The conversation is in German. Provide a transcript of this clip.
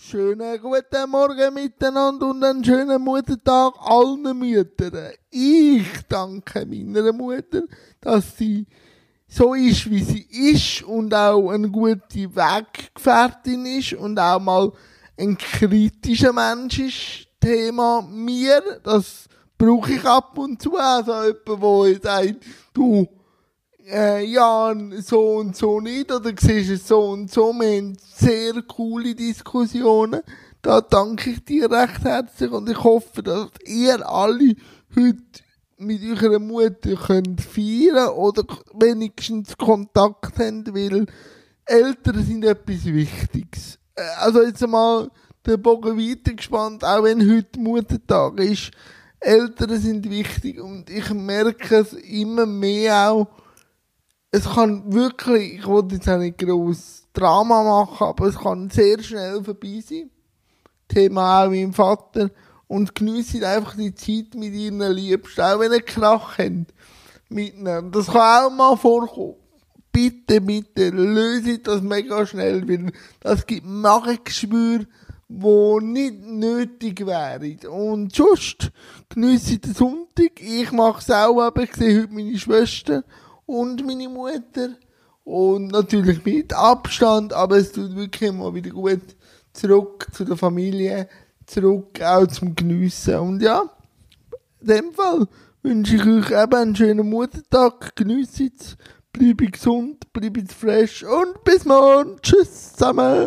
Schönen guten Morgen miteinander und einen schönen Muttertag allen Müttern. Ich danke meiner Mutter, dass sie so ist, wie sie ist und auch eine gute Weggefährtin ist und auch mal ein kritischer Mensch ist. Thema mir, das brauche ich ab und zu. Also jemand, der sagt, du, äh, ja, so und so nicht, oder siehst es so und so. Wir haben sehr coole Diskussionen. Da danke ich dir recht herzlich und ich hoffe, dass ihr alle heute mit eurer Mutter könnt feiern oder wenigstens Kontakt habt, weil Eltern sind etwas Wichtiges. Äh, also jetzt mal der Bogen weiter gespannt, auch wenn heute Muttertag ist. Eltern sind wichtig und ich merke es immer mehr auch, es kann wirklich, ich wollte jetzt auch nicht groß Drama machen, aber es kann sehr schnell vorbei sein. Thema auch meinem Vater. Und geniessen einfach die Zeit mit ihren Liebsten, auch wenn ihr Krach habt. Miteinander. Das kann auch mal vorkommen. Bitte, bitte, löse das mega schnell, weil das gibt Magengeschwür, wo nicht nötig wären. Und sonst geniesse den Sonntag. Ich mache es auch, aber ich sehe heute meine Schwester und meine Mutter. Und natürlich mit Abstand, aber es tut wirklich immer wieder gut zurück zu der Familie, zurück auch zum Geniessen. Und ja, in dem Fall wünsche ich euch eben einen schönen Muttertag. Geniessen es, bleibe gesund, bleibe fresh und bis morgen. Tschüss zusammen.